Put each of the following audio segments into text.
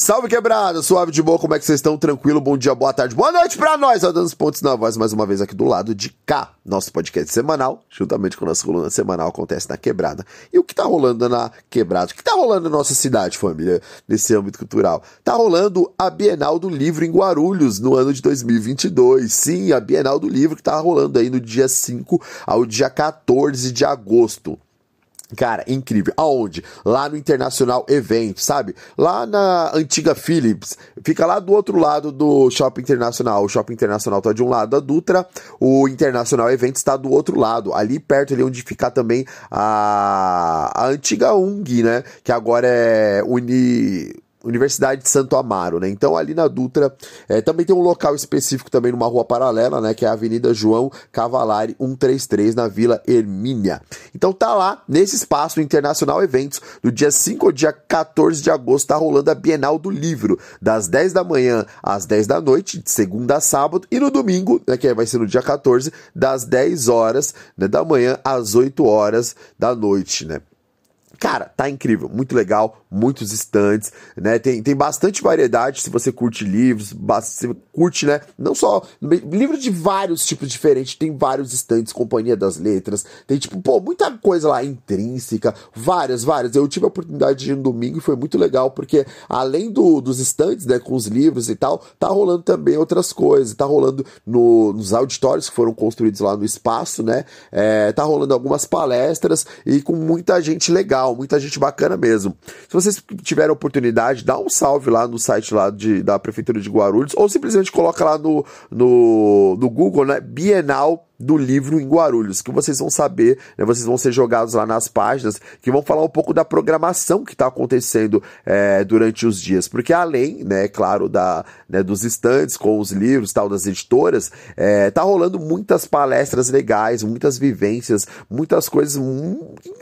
Salve quebrada, suave de boa, como é que vocês estão? Tranquilo? Bom dia, boa tarde, boa noite pra nós, dando os pontos na voz mais uma vez aqui do lado de cá. Nosso podcast semanal, juntamente com nossa coluna semanal, acontece na quebrada. E o que tá rolando na quebrada? O que tá rolando na nossa cidade, família, nesse âmbito cultural? Tá rolando a Bienal do Livro em Guarulhos no ano de 2022. Sim, a Bienal do Livro que tá rolando aí no dia 5 ao dia 14 de agosto. Cara, incrível. Aonde? Lá no Internacional Event, sabe? Lá na antiga Philips. Fica lá do outro lado do Shopping Internacional. O Shopping Internacional tá de um lado da Dutra, o Internacional Event está do outro lado. Ali perto, ali onde fica também a, a antiga UNG, né? Que agora é Uni. Universidade de Santo Amaro, né? Então ali na Dutra é, também tem um local específico também numa rua paralela, né? Que é a Avenida João Cavalari 133 na Vila Hermínia. Então tá lá nesse espaço Internacional Eventos do dia 5 ao dia 14 de agosto tá rolando a Bienal do Livro das 10 da manhã às 10 da noite, de segunda a sábado e no domingo, né, que vai ser no dia 14, das 10 horas né, da manhã às 8 horas da noite, né? Cara, tá incrível, muito legal, muitos estantes, né? Tem, tem bastante variedade se você curte livros, você curte, né? Não só livros de vários tipos diferentes, tem vários estantes, Companhia das Letras, tem tipo, pô, muita coisa lá intrínseca, várias, várias. Eu tive a oportunidade de ir no domingo e foi muito legal, porque além do, dos estantes, né, com os livros e tal, tá rolando também outras coisas, tá rolando no, nos auditórios que foram construídos lá no espaço, né? É, tá rolando algumas palestras e com muita gente legal legal, muita gente bacana mesmo. Se vocês tiverem oportunidade, dá um salve lá no site lá de, da Prefeitura de Guarulhos, ou simplesmente coloca lá no, no, no Google, né? Bienal do livro em Guarulhos, que vocês vão saber, né, vocês vão ser jogados lá nas páginas, que vão falar um pouco da programação que está acontecendo é, durante os dias, porque além, né, claro, da, né, dos estantes com os livros, tal, das editoras, é, tá rolando muitas palestras legais, muitas vivências, muitas coisas,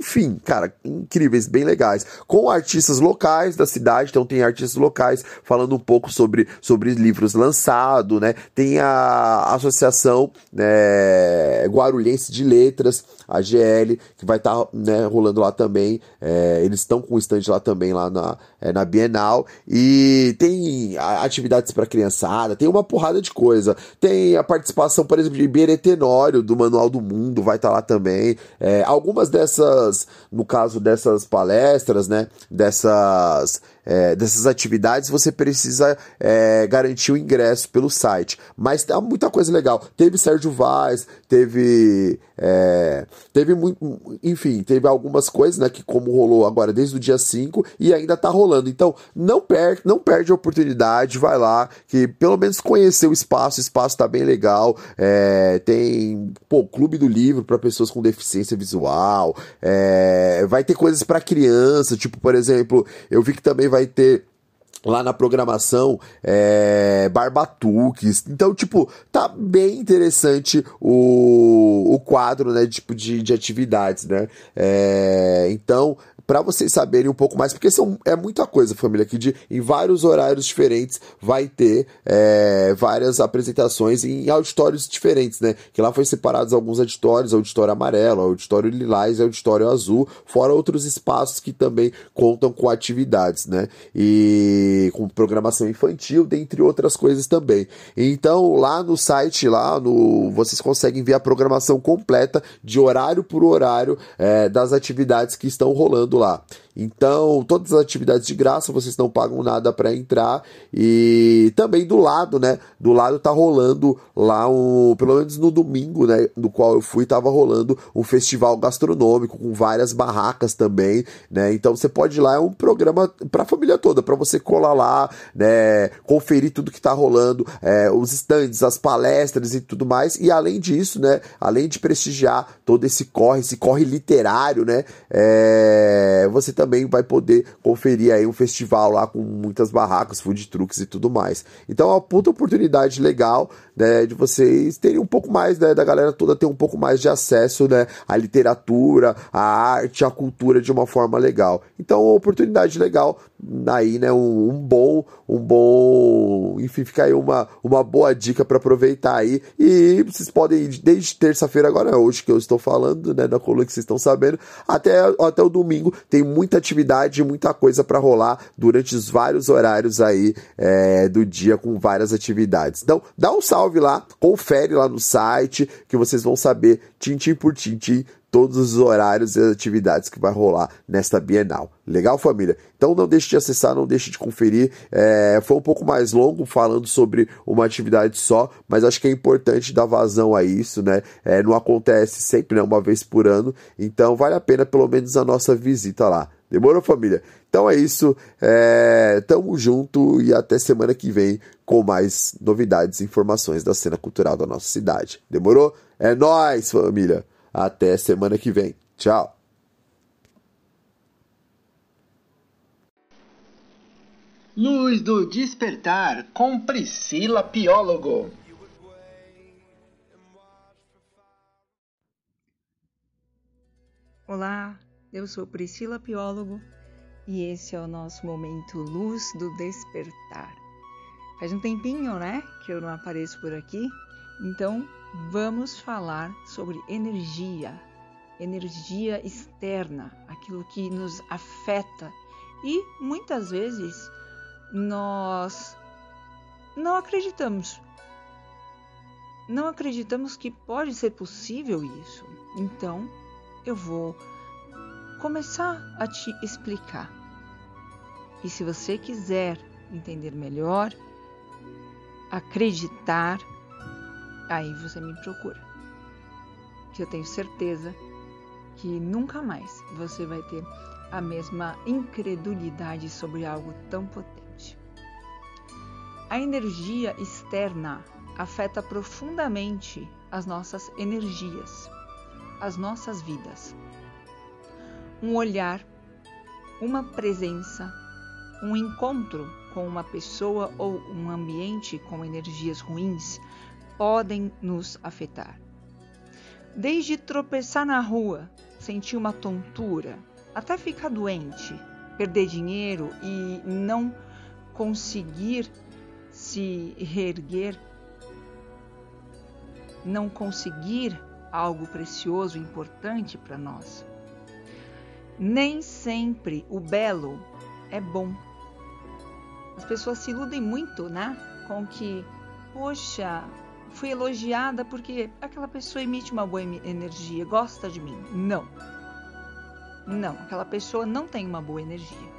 enfim, cara, incríveis, bem legais, com artistas locais da cidade, então tem artistas locais falando um pouco sobre, sobre livros lançados, né, tem a associação, né, é, Guarulhense de Letras, a GL, que vai estar tá, né, rolando lá também. É, eles estão com o stand lá também, lá na, é, na Bienal. E tem atividades para criançada, tem uma porrada de coisa. Tem a participação, por exemplo, de Iberê Tenório, do Manual do Mundo, vai estar tá lá também. É, algumas dessas, no caso dessas palestras, né, dessas é, dessas atividades, você precisa é, garantir o ingresso pelo site. Mas tem muita coisa legal. Teve Sérgio Vaz, teve. É, teve muito. Enfim, teve algumas coisas, né? Que como rolou agora desde o dia 5 e ainda tá rolando. Então, não perde, não perde a oportunidade, vai lá, que pelo menos conhecer o espaço, o espaço tá bem legal. É, tem, pô, clube do livro para pessoas com deficiência visual. É, vai ter coisas para criança, tipo, por exemplo, eu vi que também vai vai ter lá na programação é, barbatuques. Então, tipo, tá bem interessante o, o quadro, né, tipo, de, de atividades, né? É, então, para vocês saberem um pouco mais, porque são, é muita coisa, família, que de, em vários horários diferentes vai ter é, várias apresentações em auditórios diferentes, né? Que lá foi separados alguns auditórios, auditório amarelo, auditório lilás e auditório azul, fora outros espaços que também contam com atividades, né? E com programação infantil, dentre outras coisas também. Então, lá no site, lá no, vocês conseguem ver a programação completa de horário por horário é, das atividades que estão rolando lá. Então, todas as atividades de graça, vocês não pagam nada para entrar. E também do lado, né? Do lado tá rolando lá um, pelo menos no domingo, né, no qual eu fui, tava rolando um festival gastronômico com várias barracas também, né? Então você pode ir lá, é um programa para a família toda, para você colar lá, né, conferir tudo que tá rolando, é, os stands, as palestras e tudo mais. E além disso, né, além de prestigiar todo esse corre, esse corre literário, né, é, você também também vai poder conferir aí um festival lá com muitas barracas, food trucks e tudo mais. Então é uma puta oportunidade legal, né, de vocês terem um pouco mais, né, da galera toda ter um pouco mais de acesso, né, à literatura, à arte, à cultura de uma forma legal. Então, uma oportunidade legal aí, né, um, um bom, um bom, enfim, fica aí uma, uma boa dica para aproveitar aí e vocês podem ir desde terça-feira agora, hoje que eu estou falando, né, da coluna que vocês estão sabendo, até, até o domingo tem muita atividade, muita coisa para rolar durante os vários horários aí é, do dia com várias atividades. Então, dá um salve lá, confere lá no site que vocês vão saber tintim por tintim todos os horários e atividades que vai rolar nesta Bienal. Legal, família? Então não deixe de acessar, não deixe de conferir. É, foi um pouco mais longo falando sobre uma atividade só, mas acho que é importante dar vazão a isso, né? É, não acontece sempre, né? Uma vez por ano. Então vale a pena pelo menos a nossa visita lá. Demorou, família? Então é isso. É, tamo junto e até semana que vem com mais novidades e informações da cena cultural da nossa cidade. Demorou? É nóis, família! Até semana que vem. Tchau. Luz do Despertar com Priscila Piólogo. Olá, eu sou Priscila Piólogo e esse é o nosso momento Luz do Despertar. Faz um tempinho, né, que eu não apareço por aqui, então vamos falar sobre energia, energia externa, aquilo que nos afeta e muitas vezes nós não acreditamos. Não acreditamos que pode ser possível isso. Então, eu vou começar a te explicar. E se você quiser entender melhor, acreditar, aí você me procura. Que eu tenho certeza que nunca mais você vai ter a mesma incredulidade sobre algo tão potente. A energia externa afeta profundamente as nossas energias, as nossas vidas. Um olhar, uma presença, um encontro com uma pessoa ou um ambiente com energias ruins podem nos afetar. Desde tropeçar na rua, sentir uma tontura, até ficar doente, perder dinheiro e não conseguir se reerguer, não conseguir algo precioso importante para nós. Nem sempre o belo é bom. As pessoas se iludem muito, né? Com que, poxa, fui elogiada porque aquela pessoa emite uma boa energia, gosta de mim. Não. Não, aquela pessoa não tem uma boa energia.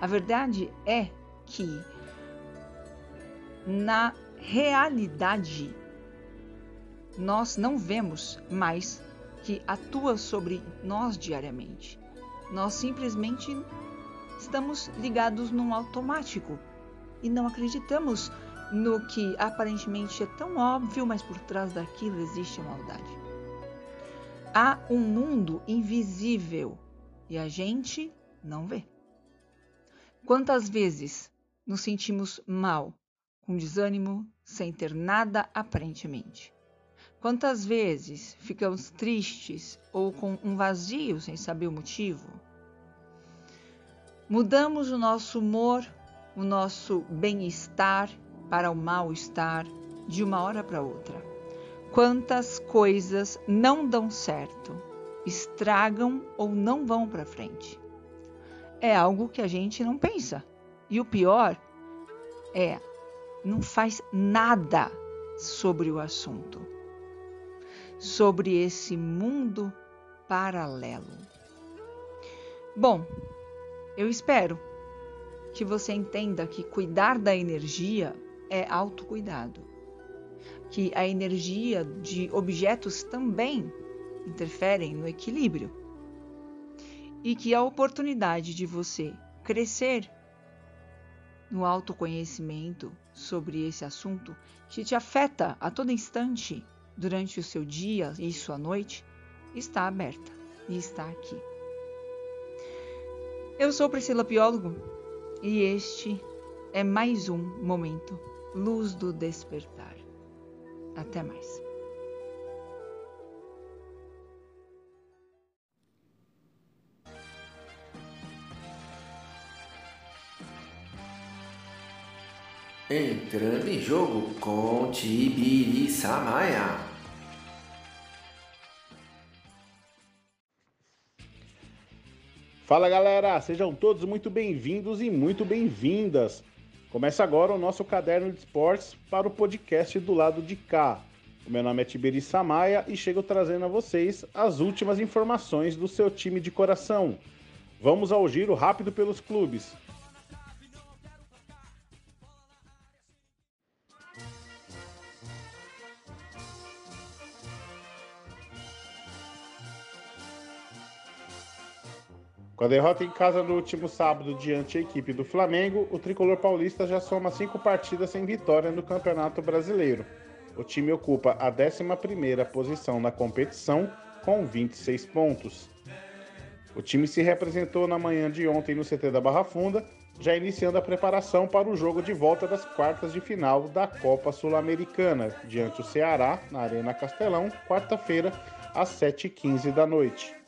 A verdade é que na realidade nós não vemos mais que atua sobre nós diariamente. Nós simplesmente estamos ligados num automático e não acreditamos no que aparentemente é tão óbvio, mas por trás daquilo existe a maldade. Há um mundo invisível e a gente não vê. Quantas vezes nos sentimos mal, com desânimo, sem ter nada aparentemente? Quantas vezes ficamos tristes ou com um vazio sem saber o motivo? Mudamos o nosso humor, o nosso bem-estar para o mal-estar de uma hora para outra. Quantas coisas não dão certo, estragam ou não vão para frente. É algo que a gente não pensa. E o pior é, não faz nada sobre o assunto, sobre esse mundo paralelo. Bom, eu espero que você entenda que cuidar da energia é autocuidado. Que a energia de objetos também interferem no equilíbrio. E que a oportunidade de você crescer no autoconhecimento sobre esse assunto que te afeta a todo instante durante o seu dia e sua noite está aberta e está aqui. Eu sou Priscila Piólogo e este é mais um momento Luz do Despertar. Até mais. Entrando em jogo com Tibiri Samaya. Fala galera, sejam todos muito bem-vindos e muito bem-vindas. Começa agora o nosso caderno de esportes para o podcast do lado de cá. O meu nome é Tiberi Samaya e chego trazendo a vocês as últimas informações do seu time de coração. Vamos ao giro rápido pelos clubes. Com a derrota em casa no último sábado diante da equipe do Flamengo, o tricolor paulista já soma cinco partidas sem vitória no Campeonato Brasileiro. O time ocupa a 11ª posição na competição com 26 pontos. O time se representou na manhã de ontem no CT da Barra Funda, já iniciando a preparação para o jogo de volta das quartas de final da Copa Sul-Americana, diante do Ceará, na Arena Castelão, quarta-feira, às 7h15 da noite.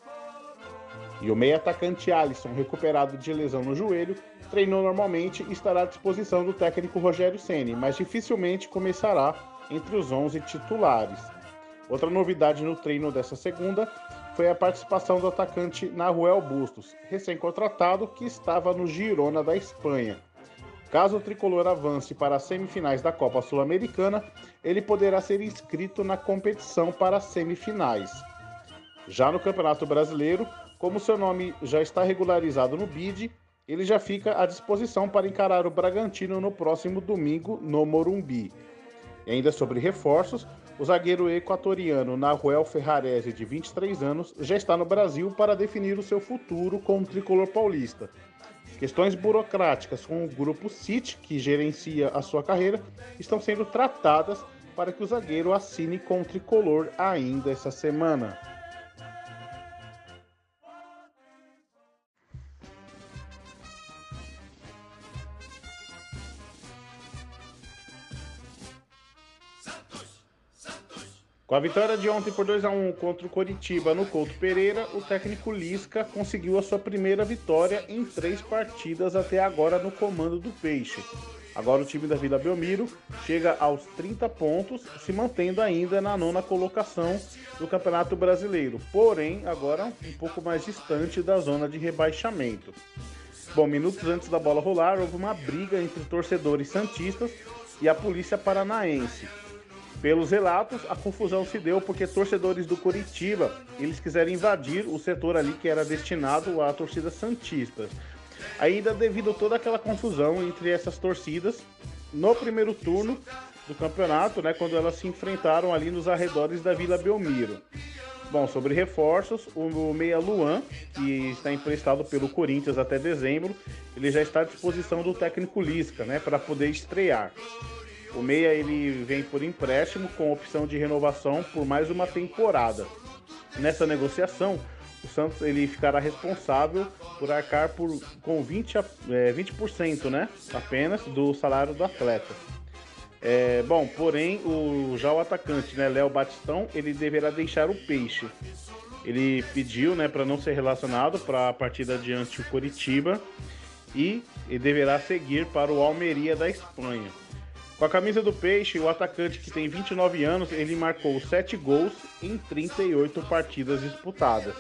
E o meio atacante Alisson, recuperado de lesão no joelho, treinou normalmente e estará à disposição do técnico Rogério Ceni, mas dificilmente começará entre os 11 titulares. Outra novidade no treino dessa segunda foi a participação do atacante Nahuel Bustos, recém-contratado que estava no Girona da Espanha. Caso o tricolor avance para as semifinais da Copa Sul-Americana, ele poderá ser inscrito na competição para as semifinais. Já no Campeonato Brasileiro, como seu nome já está regularizado no BID, ele já fica à disposição para encarar o Bragantino no próximo domingo no Morumbi. E ainda sobre reforços, o zagueiro equatoriano Nahuel Ferrarese, de 23 anos, já está no Brasil para definir o seu futuro com o tricolor paulista. Questões burocráticas com o grupo CIT, que gerencia a sua carreira, estão sendo tratadas para que o zagueiro assine com o tricolor ainda essa semana. Com a vitória de ontem por 2 a 1 contra o Coritiba no Couto Pereira, o técnico Lisca conseguiu a sua primeira vitória em três partidas até agora no comando do Peixe. Agora o time da Vila Belmiro chega aos 30 pontos, se mantendo ainda na nona colocação do Campeonato Brasileiro, porém agora um pouco mais distante da zona de rebaixamento. Bom, minutos antes da bola rolar, houve uma briga entre torcedores santistas e a polícia paranaense. Pelos relatos, a confusão se deu porque torcedores do Curitiba, eles quiseram invadir o setor ali que era destinado à torcida santista. Ainda devido a toda aquela confusão entre essas torcidas, no primeiro turno do campeonato, né, quando elas se enfrentaram ali nos arredores da Vila Belmiro. Bom, sobre reforços, o Meia Luan, que está emprestado pelo Corinthians até dezembro, ele já está à disposição do técnico Lisca, né, para poder estrear. O Meia ele vem por empréstimo com opção de renovação por mais uma temporada. Nessa negociação, o Santos ele ficará responsável por arcar por, com 20, é, 20% né, apenas do salário do atleta. É, bom, porém, o, já o atacante, né, Léo Batistão, ele deverá deixar o peixe. Ele pediu né, para não ser relacionado para a partida diante o Coritiba e deverá seguir para o Almeria da Espanha. Com a camisa do Peixe, o atacante que tem 29 anos, ele marcou 7 gols em 38 partidas disputadas.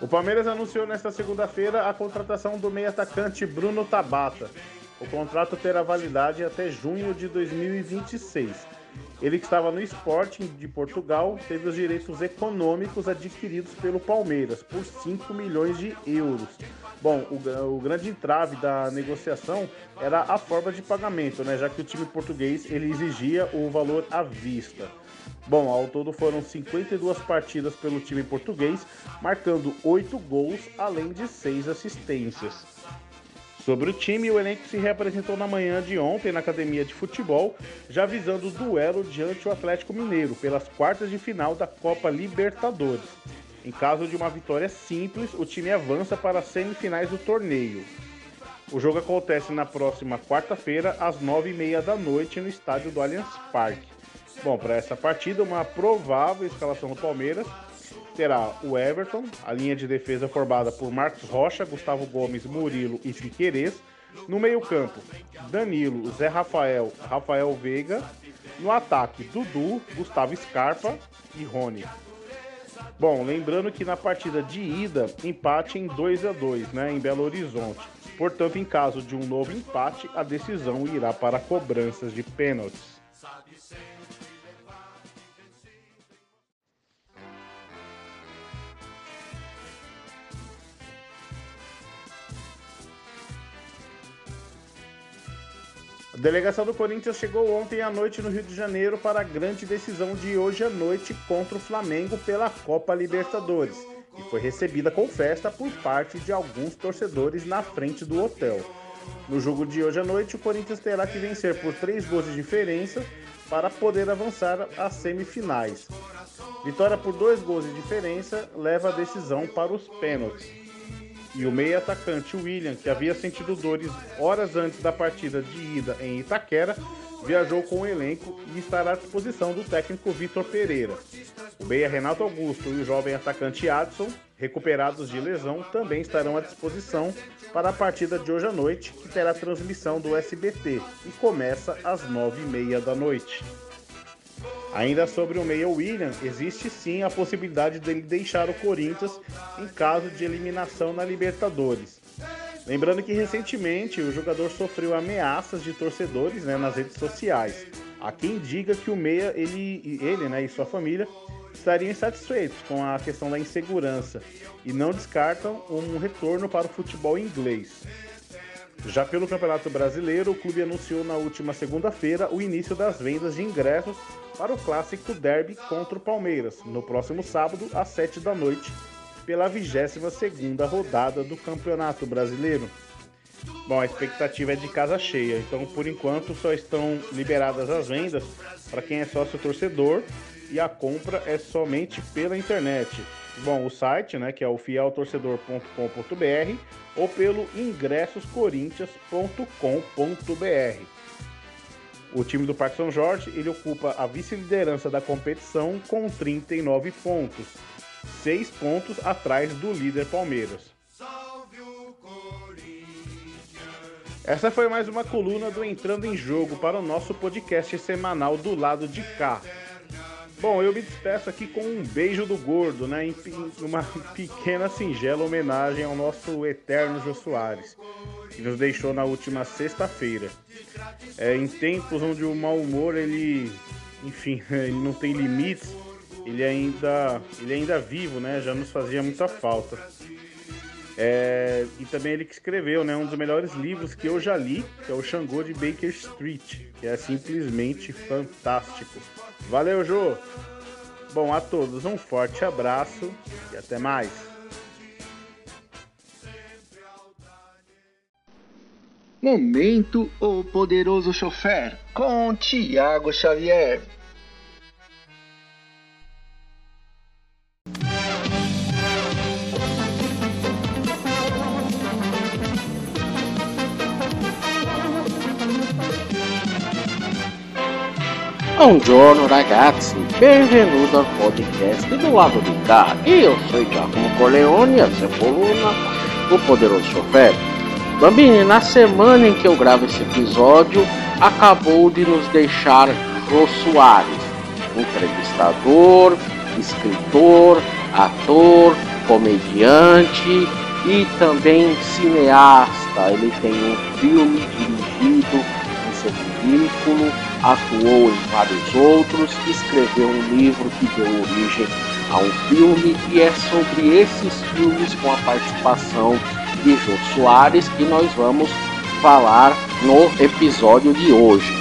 O Palmeiras anunciou nesta segunda-feira a contratação do meio atacante Bruno Tabata. O contrato terá validade até junho de 2026. Ele que estava no Sporting de Portugal teve os direitos econômicos adquiridos pelo Palmeiras por 5 milhões de euros. Bom, o, o, grande entrave da negociação era a forma de pagamento, né, já que o time português ele exigia o valor à vista. Bom, ao todo foram 52 partidas pelo time português, marcando 8 gols, além de 6 assistências. Sobre o time, o elenco se reapresentou na manhã de ontem na academia de futebol, já visando o duelo diante o Atlético Mineiro pelas quartas de final da Copa Libertadores. Em caso de uma vitória simples, o time avança para as semifinais do torneio. O jogo acontece na próxima quarta-feira, às nove e meia da noite, no estádio do Allianz Parque. Bom, para essa partida, uma provável escalação do Palmeiras terá o Everton, a linha de defesa formada por Marcos Rocha, Gustavo Gomes, Murilo e Piquerez. No meio-campo, Danilo, Zé Rafael, Rafael Veiga. No ataque, Dudu, Gustavo Scarpa e Rony. Bom, lembrando que na partida de ida, empate em 2 a 2 né, em Belo Horizonte. Portanto, em caso de um novo empate, a decisão irá para cobranças de pênaltis. A delegação do Corinthians chegou ontem à noite no Rio de Janeiro para a grande decisão de hoje à noite contra o Flamengo pela Copa Libertadores e foi recebida com festa por parte de alguns torcedores na frente do hotel. No jogo de hoje à noite, o Corinthians terá que vencer por três gols de diferença para poder avançar às semifinais. Vitória por dois gols de diferença leva a decisão para os pênaltis e o meio atacante William, que havia sentido dores horas antes da partida de ida em Itaquera, viajou com o elenco e estará à disposição do técnico Vitor Pereira. O meia Renato Augusto e o jovem atacante Adson, recuperados de lesão, também estarão à disposição para a partida de hoje à noite, que terá transmissão do SBT e começa às nove e meia da noite. Ainda sobre o meia William, existe sim a possibilidade dele deixar o Corinthians em caso de eliminação na Libertadores. Lembrando que recentemente o jogador sofreu ameaças de torcedores né, nas redes sociais. Há quem diga que o meia, ele, ele né, e sua família estariam insatisfeitos com a questão da insegurança e não descartam um retorno para o futebol inglês. Já pelo Campeonato Brasileiro, o clube anunciou na última segunda-feira o início das vendas de ingressos para o clássico derby contra o Palmeiras, no próximo sábado, às 7 da noite, pela 22ª rodada do Campeonato Brasileiro. Bom, a expectativa é de casa cheia, então por enquanto só estão liberadas as vendas para quem é sócio torcedor e a compra é somente pela internet. Bom, o site, né, que é o fieltorcedor.com.br ou pelo ingressoscorinthians.com.br. O time do Parque São Jorge ele ocupa a vice-liderança da competição com 39 pontos, 6 pontos atrás do líder Palmeiras. Essa foi mais uma coluna do Entrando em Jogo para o nosso podcast semanal do lado de cá. Bom, eu me despeço aqui com um beijo do gordo, né? Em uma pequena singela homenagem ao nosso eterno Jô Soares, que nos deixou na última sexta-feira. É, em tempos onde o mau humor, ele, enfim, ele não tem limites, ele ainda, ele ainda é vivo, né? Já nos fazia muita falta. É, e também ele que escreveu né, um dos melhores livros que eu já li, que é o Xangô de Baker Street, que é simplesmente fantástico. Valeu, Jô! Bom, a todos um forte abraço e até mais! Momento O Poderoso Chofer com Tiago Xavier. Buongiorno ragazzi, benvenuto al podcast do lado de cá. Eu sou Giacomo Corleone, essa coluna, o poderoso chofer. Bambini, na semana em que eu gravo esse episódio, acabou de nos deixar Jô Soares, entrevistador, escritor, ator, comediante e também cineasta. Ele tem um filme dirigido em seu currículo atuou em vários outros, escreveu um livro que deu origem a um filme e é sobre esses filmes com a participação de Jô Soares que nós vamos falar no episódio de hoje.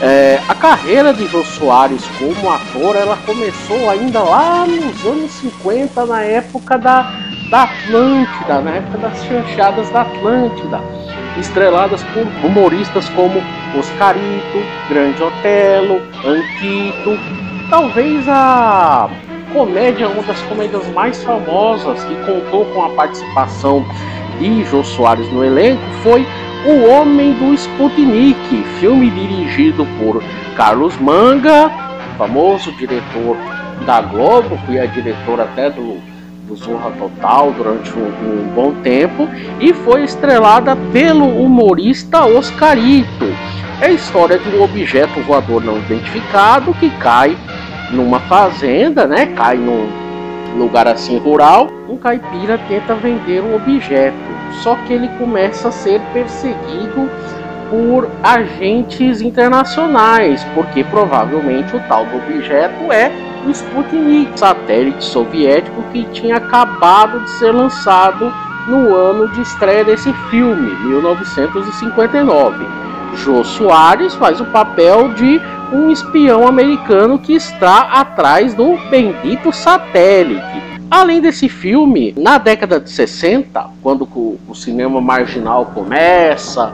É, a carreira de Jô Soares como ator ela começou ainda lá nos anos 50, na época da, da Atlântida, na época das chanchadas da Atlântida estreladas por humoristas como Oscarito, Grande Otelo, Anquito. Talvez a comédia, uma das comédias mais famosas que contou com a participação de Jô Soares no elenco foi O Homem do Sputnik, filme dirigido por Carlos Manga, famoso diretor da Globo, que é diretor até do, do Zorra Total durante um, um bom tempo, e foi estrelada pelo humorista Oscarito. É a história de um objeto voador não identificado que cai numa fazenda, né? Cai num lugar assim rural. Um caipira tenta vender o objeto, só que ele começa a ser perseguido por agentes internacionais, porque provavelmente o tal do objeto é o Sputnik, satélite soviético que tinha acabado de ser lançado no ano de estreia desse filme, 1959. Jô Soares faz o papel de um espião americano que está atrás do bendito satélite. Além desse filme, na década de 60, quando o cinema marginal começa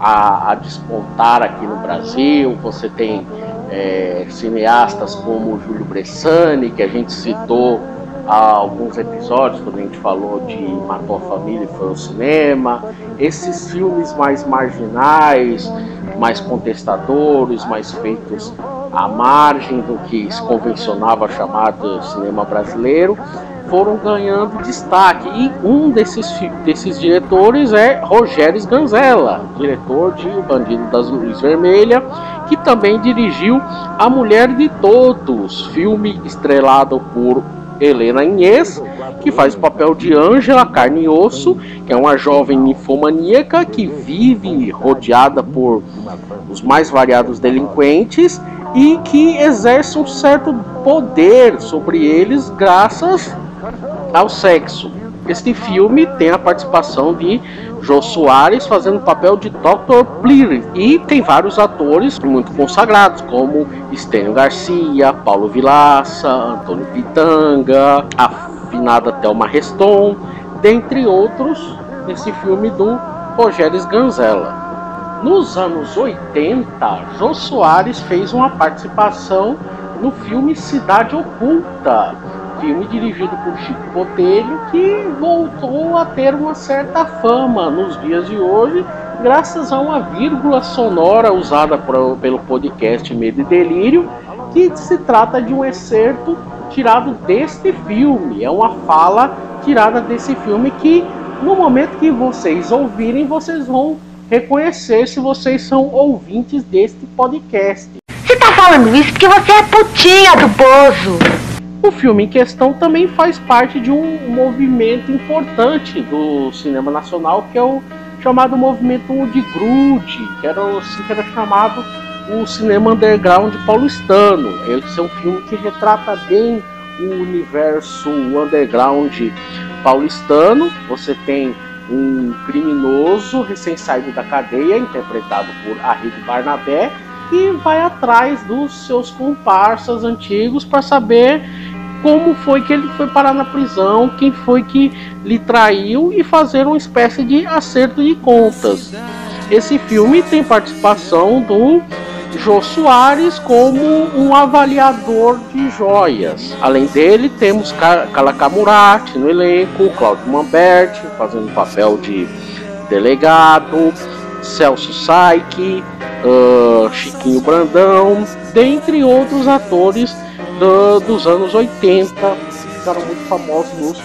a, a despontar aqui no Brasil, você tem é, cineastas como Júlio Bressani, que a gente citou há alguns episódios, quando a gente falou de Matou a Família e foi ao cinema. Esses filmes mais marginais, mais contestadores, mais feitos à margem do que se convencionava chamar de cinema brasileiro, foram ganhando destaque. E um desses, desses diretores é Rogério Ganzella, diretor de O Bandido das Luzes Vermelhas, que também dirigiu A Mulher de Todos, filme estrelado por Helena Inês, que faz o papel de Ângela Carne e Osso, que é uma jovem ninfomaníaca que vive rodeada por os mais variados delinquentes e que exerce um certo poder sobre eles graças ao sexo. Este filme tem a participação de Jô Soares fazendo o papel de Dr. Bleary e tem vários atores muito consagrados como Estênio Garcia, Paulo Vilaça, Antônio Pitanga, a finada Thelma Reston, dentre outros nesse filme do Rogério Ganzella. Nos anos 80, Jô Soares fez uma participação no filme Cidade Oculta, filme dirigido por Chico Botelho, que voltou a ter uma certa fama nos dias de hoje, graças a uma vírgula sonora usada pelo podcast Medo e Delírio, que se trata de um excerto tirado deste filme. É uma fala tirada desse filme que, no momento que vocês ouvirem, vocês vão reconhecer se vocês são ouvintes deste podcast. Você tá falando isso porque você é putinha do Bozo. O filme em questão também faz parte de um movimento importante do cinema nacional, que é o chamado movimento de Grude, que era, assim, que era chamado o cinema underground paulistano. Esse é um filme que retrata bem o universo underground paulistano. Você tem um criminoso recém-saído da cadeia, interpretado por Arrigo Barnabé, e vai atrás dos seus comparsas antigos para saber como foi que ele foi parar na prisão, quem foi que lhe traiu e fazer uma espécie de acerto de contas. Esse filme tem participação do Jô Soares como um avaliador de joias. Além dele, temos Calaca Murati no elenco, Claudio Mamberti fazendo papel de delegado, Celso Saik, uh, Chiquinho Brandão, dentre outros atores do, dos anos 80, ficaram muito famosos nos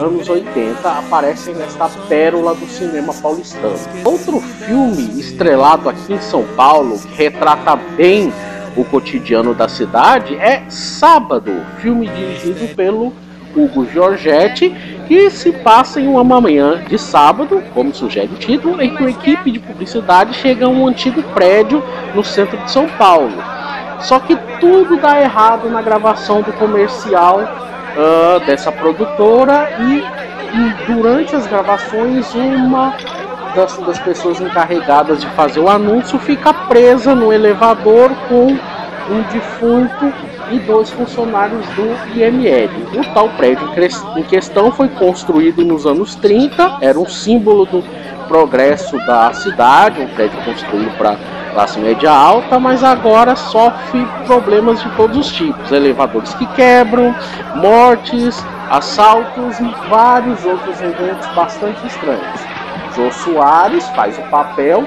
anos 80, aparecem nesta pérola do cinema paulistano. Outro filme estrelado aqui em São Paulo, que retrata bem o cotidiano da cidade, é Sábado, filme dirigido pelo Hugo Giorgetti, que se passa em uma manhã de sábado, como sugere o título, em que uma equipe de publicidade chega a um antigo prédio no centro de São Paulo. Só que tudo dá errado na gravação do comercial uh, dessa produtora e, e, durante as gravações uma das, das, pessoas encarregadas de fazer o anúncio fica presa no elevador com um defunto e dois funcionários do IML. O tal prédio em questão foi construído nos anos 30, era um símbolo do progresso da cidade, um prédio construído para classe média alta, mas agora sofre problemas de todos os tipos: elevadores que quebram, mortes, assaltos e vários outros eventos bastante estranhos. Jô Soares faz o papel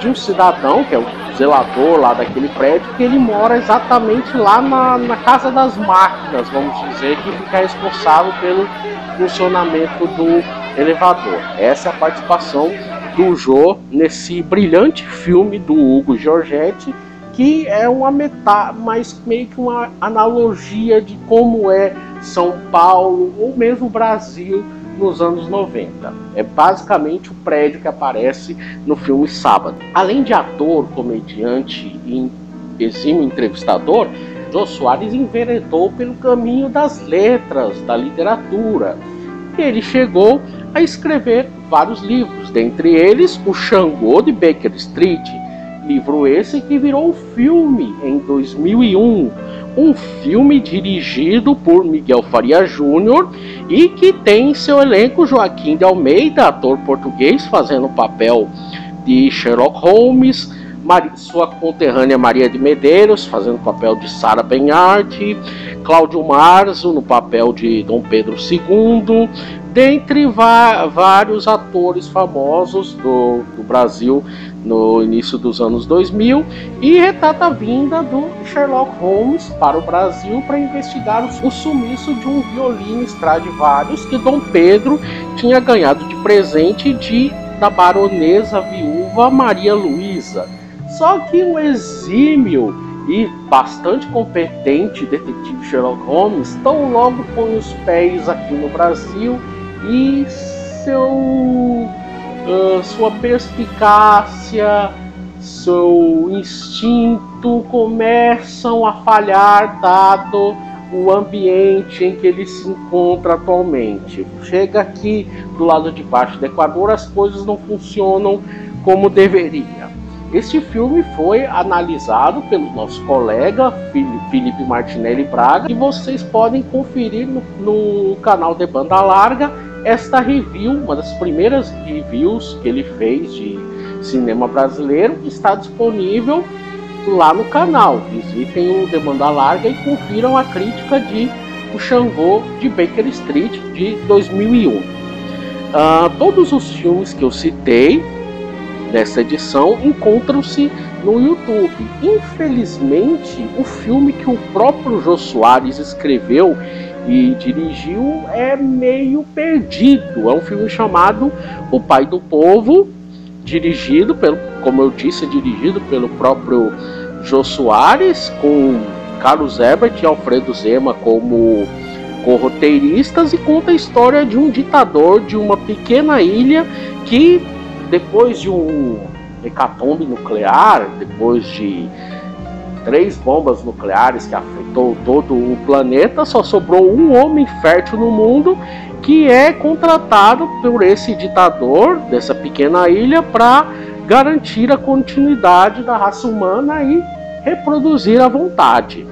de um cidadão, que é o zelador lá daquele prédio, que ele mora exatamente lá na, na casa das máquinas, vamos dizer, que fica responsável pelo funcionamento do elevador. Essa é a participação do Jô nesse brilhante filme do Hugo Giorgetti, que é uma metá, mas meio que uma analogia de como é São Paulo ou mesmo Brasil nos anos 90. É basicamente o prédio que aparece no filme Sábado. Além de ator, comediante e exímio entrevistador, Jô Soares enveredou pelo caminho das letras, da literatura. Ele chegou a escrever vários livros, dentre eles O Xangô de Baker Street, livro esse que virou filme em 2001, um filme dirigido por Miguel Faria Júnior e que tem em seu elenco Joaquim de Almeida, ator português, fazendo o papel de Sherlock Holmes, sua conterrânea Maria de Medeiros, fazendo o papel de Sara Benhart, Cláudio Marzo no papel de Dom Pedro II, dentre vários atores famosos do, do Brasil no início dos anos 2000 e retrata a vinda do Sherlock Holmes para o Brasil para investigar o sumiço de um violino Stradivarius que Dom Pedro tinha ganhado de presente de da baronesa viúva Maria Luísa. Só que o exímio e bastante competente detetive Sherlock Holmes tão logo põe os pés aqui no Brasil e seu uh, sua perspicácia, seu instinto começam a falhar dado o ambiente em que ele se encontra atualmente. Chega aqui do lado de baixo do Equador, as coisas não funcionam como deveria. Este filme foi analisado pelo nosso colega Felipe Martinelli Braga e vocês podem conferir no, no canal de Banda Larga esta review, uma das primeiras reviews que ele fez de cinema brasileiro, está disponível lá no canal. Visitem o Demanda Larga e confiram a crítica de O Xangô de Baker Street de 2001. Uh, ah, todos os filmes que eu citei nessa edição encontram-se no YouTube. Infelizmente, o filme que o próprio Jô Soares escreveu e dirigiu é meio perdido. É um filme chamado O Pai do Povo, dirigido pelo, como eu disse, dirigido pelo próprio Jô Soares, com Carlos Ebert e Alfredo Zema como co-roteiristas e conta a história de um ditador de uma pequena ilha que depois de um hecatombe nuclear, depois de três bombas nucleares que afetou todo o planeta, só sobrou um homem fértil no mundo que é contratado por esse ditador dessa pequena ilha para garantir a continuidade da raça humana e reproduzir à vontade.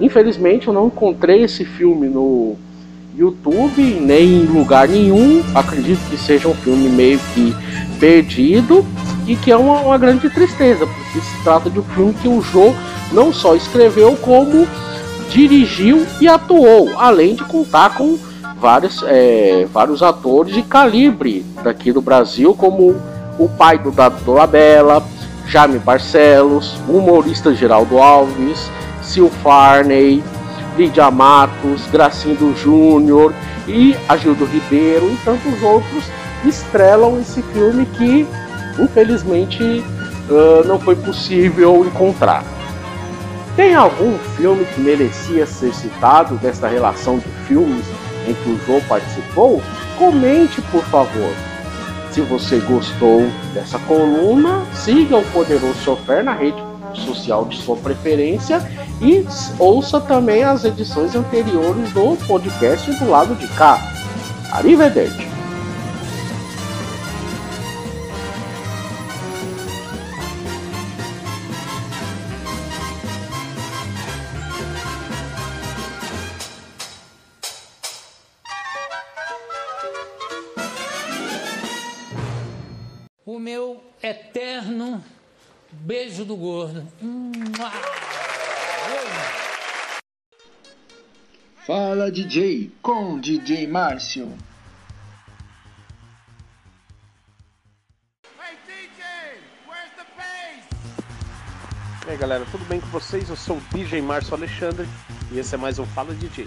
Infelizmente eu não encontrei esse filme no YouTube nem em lugar nenhum. Acredito que seja um filme meio que perdido e que é uma, uma grande tristeza, porque se trata de um filme que o Joe não só escreveu, como dirigiu e atuou, além de contar com vários, é, vários atores de calibre daqui do Brasil, como o pai do Dado Dolabella, Jaime Barcelos, o humorista Geraldo Alves, Sil Farney, Lídia Matos, Gracindo Júnior e Agildo Ribeiro e tantos outros estrelam esse filme que infelizmente uh, não foi possível encontrar. Tem algum filme que merecia ser citado desta relação de filmes em que o João participou? Comente, por favor. Se você gostou dessa coluna, siga o Poderoso Chofer na rede social de sua preferência e ouça também as edições anteriores do podcast do lado de cá. Arrivederci! Beijo do gordo. Fala DJ com DJ Márcio. E aí galera, tudo bem com vocês? Eu sou o DJ Márcio Alexandre e esse é mais um Fala DJ.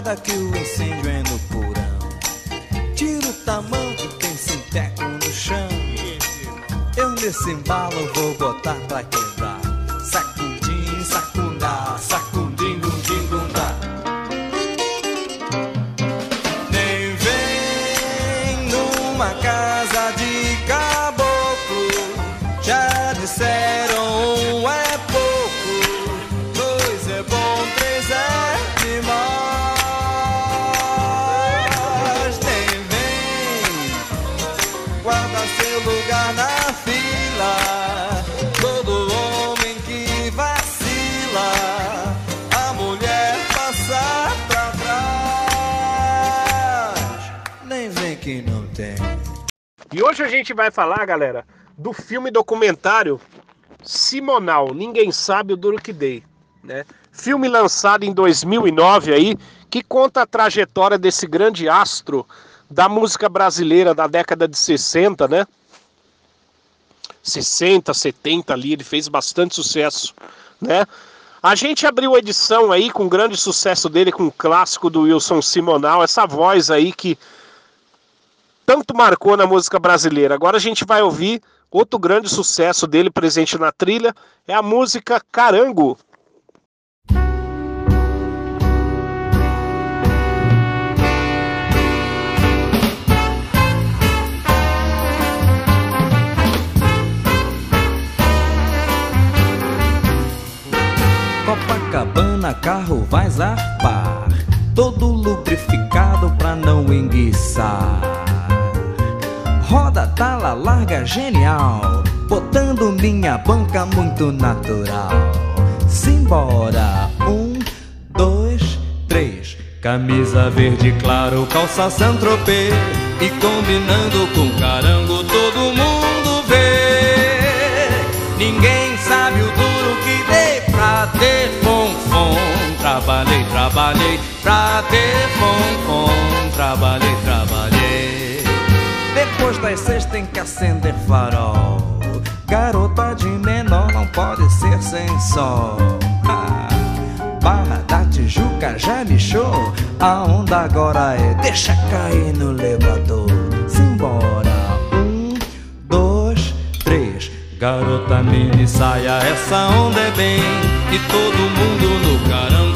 Escada que o incêndio é no porão. Tira o tamanco, tem sinteco no chão. Eu nesse embalo vou botar pra quebrar. E hoje a gente vai falar, galera, do filme documentário Simonal, Ninguém Sabe o Duro Que Dei, né? Filme lançado em 2009 aí, que conta a trajetória desse grande astro da música brasileira da década de 60, né? 60, 70 ali, ele fez bastante sucesso, né? A gente abriu a edição aí com o grande sucesso dele, com o clássico do Wilson Simonal, essa voz aí que tanto marcou na música brasileira. Agora a gente vai ouvir outro grande sucesso dele presente na trilha, é a música Carango. Copacabana, carro vai zarpar. Todo lubrificado pra não enguiçar. Roda, tala, larga, genial. Botando minha banca muito natural. Simbora, um, dois, três. Camisa verde claro, calça Saint-Tropez E combinando com carango todo mundo vê Ninguém sabe o duro que dei pra ter fonfon Trabalhei, trabalhei pra ter fonfon Trabalhei, trabalhei Depois das seis tem que acender farol. Garota de menor não pode ser sem sol. Barra da Tijuca já lixou. A onda agora é deixa cair no elevador. Simbora. Um, dois, três. Garota mini saia, essa onda é bem. E todo mundo no carango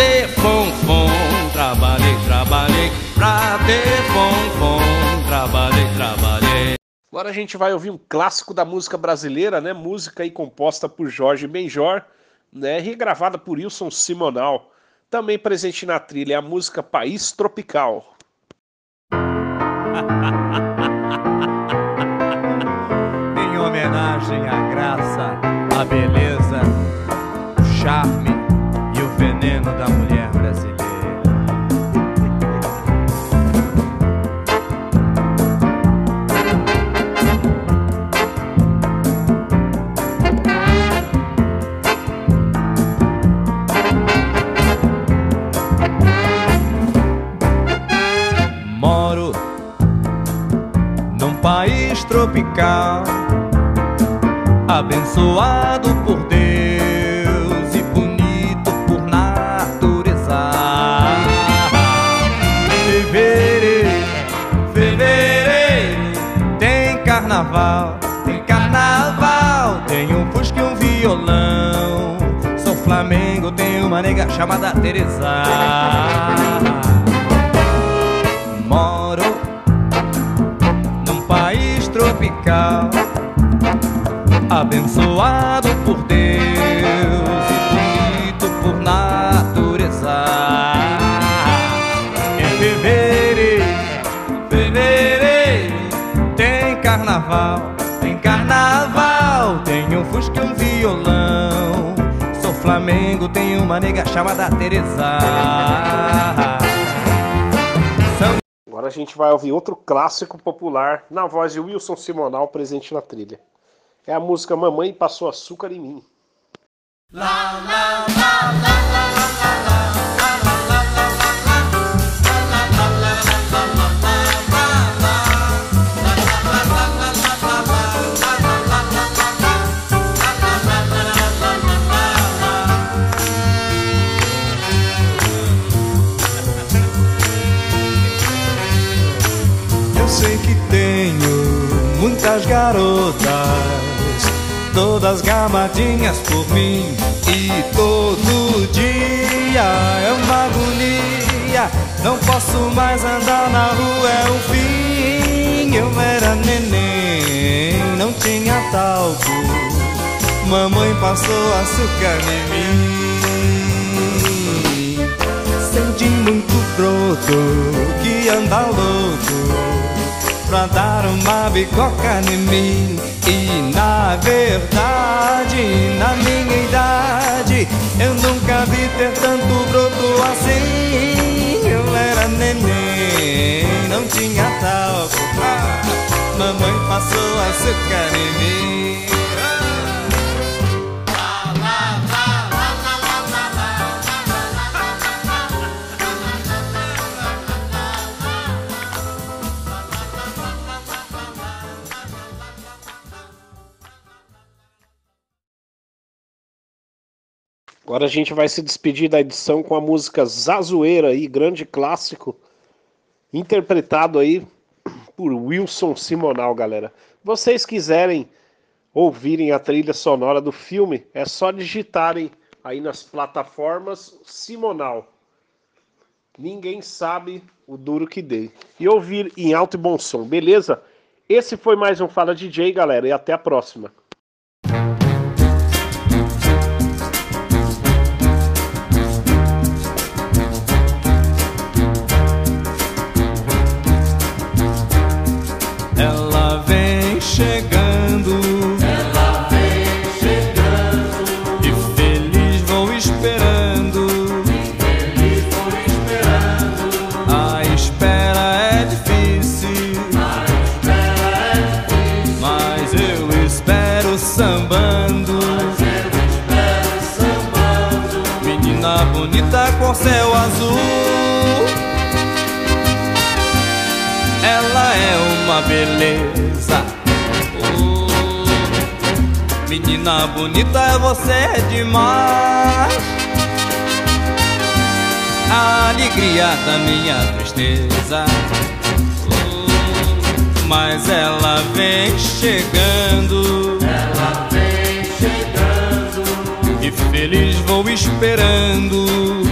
ter fonfon Trabalhei, trabalhei pra ter fonfon Trabalhei, trabalhei Agora a gente vai ouvir um clássico da música brasileira, né? Música aí composta por Jorge Benjor, né? Regravada por Wilson Simonal. Também presente na trilha é a música País Tropical. Em homenagem à graça, à beleza, chamada nega chamada Teresa. Agora a gente vai ouvir outro clássico popular na voz de Wilson Simonal presente na trilha. É a música Mamãe Passou Açúcar em Mim. Eu garotas, todas gamadinhas por mim. E todo dia é uma agonia. Não posso mais andar na rua, é o fim. Eu era neném, não tinha talco. Mamãe passou açúcar em mim. Senti muito broto que anda louco pra dar uma bicoca em mim. E na verdade, na minha idade, eu nunca vi ter tanto broto assim. Eu era neném, não tinha talco. Ah, mamãe passou açúcar em mim. Agora a gente vai se despedir da edição com a música Zazoeira aí, grande clássico, interpretado aí por Wilson Simonal, galera. Vocês quiserem ouvirem a trilha sonora do filme, é só digitarem aí nas plataformas Simonal. Ninguém sabe o duro que dei. E ouvir em alto e bom som, beleza? Esse foi mais um Fala DJ, galera, e até a próxima. Céu azul. Ela é uma beleza. Oh, menina bonita, você é demais. A alegria da minha tristeza. Oh, mas ela vem chegando. Ela vem chegando, E feliz vou esperando.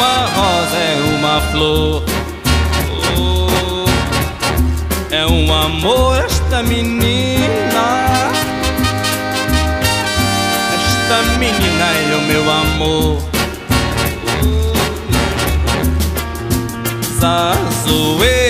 Uma rosa é uma flor. Oh, é um amor esta menina. Esta menina é o meu amor. Zazoeira.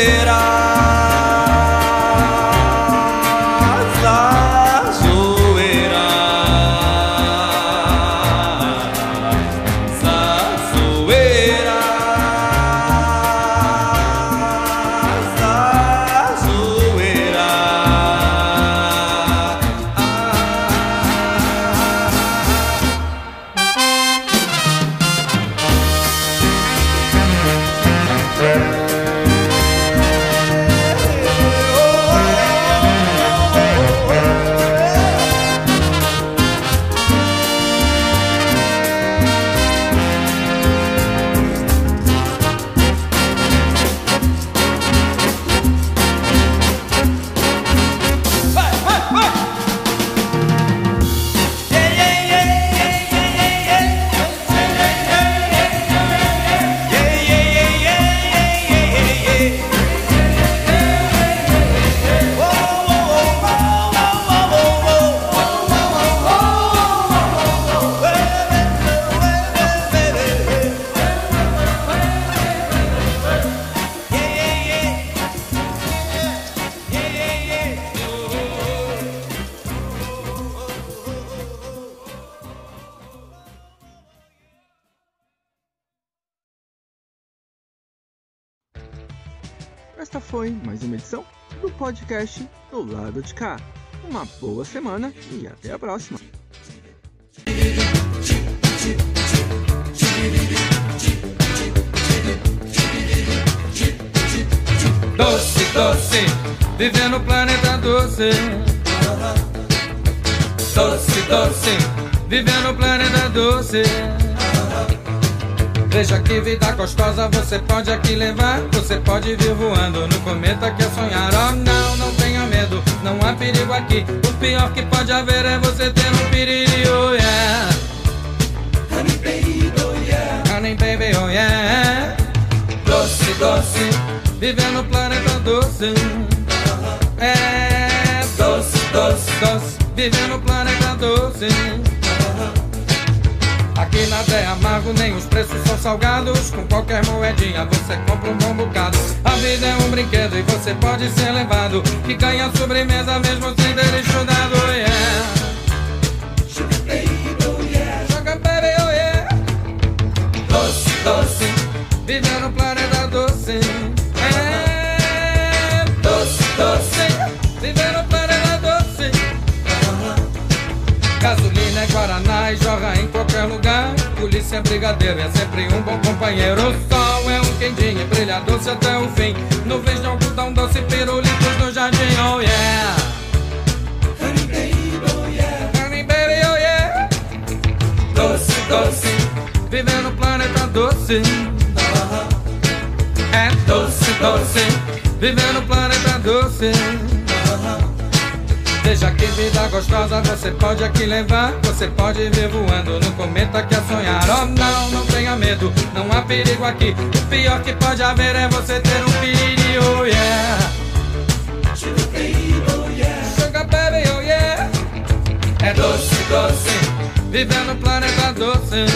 Podcast do lado de cá. Uma boa semana e até a próxima. Doce, doce, viver no planeta doce. Doce, doce, viver no planeta doce. Veja que vida gostosa você pode aqui levar. Você pode vir voando no cometa que é sonhar. Oh, não, não tenha medo, não há perigo aqui. O pior que pode haver é você ter um piriri, oh yeah. Honey baby, oh yeah. Honey baby, oh yeah. Doce, doce, viver no planeta doce. É doce, doce, doce, viver no planeta doce. Aqui nada é amargo, nem os preços são salgados. Com qualquer moedinha você compra um bom bocado. A vida é um brinquedo e você pode ser levado. Que ganha sobremesa mesmo sem ter estudado, yeah. Sugar baby, yeah. Yeah. Doce, doce, viver no planeta doce. Polícia é brigadeiro, é sempre um bom companheiro. O sol é um quentinho brilha doce até o fim. Nuvens de algodão doce, pirulitos no jardim, oh yeah. Honey baby, oh yeah. Honey baby, oh yeah. Doce, doce, viver no planeta doce. É doce, doce, viver no planeta doce. Veja que vida gostosa você pode aqui levar. Você pode vir voando no cometa que é sonhar. Oh não, não tenha medo, não há perigo aqui. O pior que pode haver é você ter um baby, oh yeah. Sugar baby, oh yeah. É doce, doce, viver no planeta doce.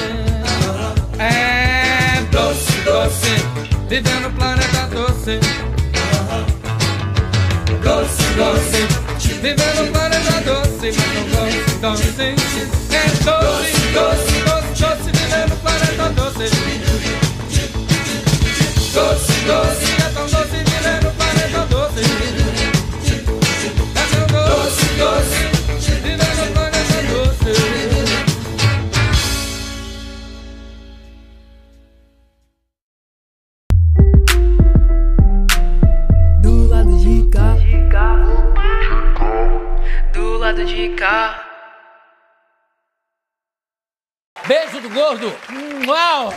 É doce, doce, viver no planeta doce. Doce, doce, viver no planeta doce, não doce, doce. É doce, doce, doce, doce, viver no planeta doce. Doce, doce, é tão Beijo do gordo. Uau!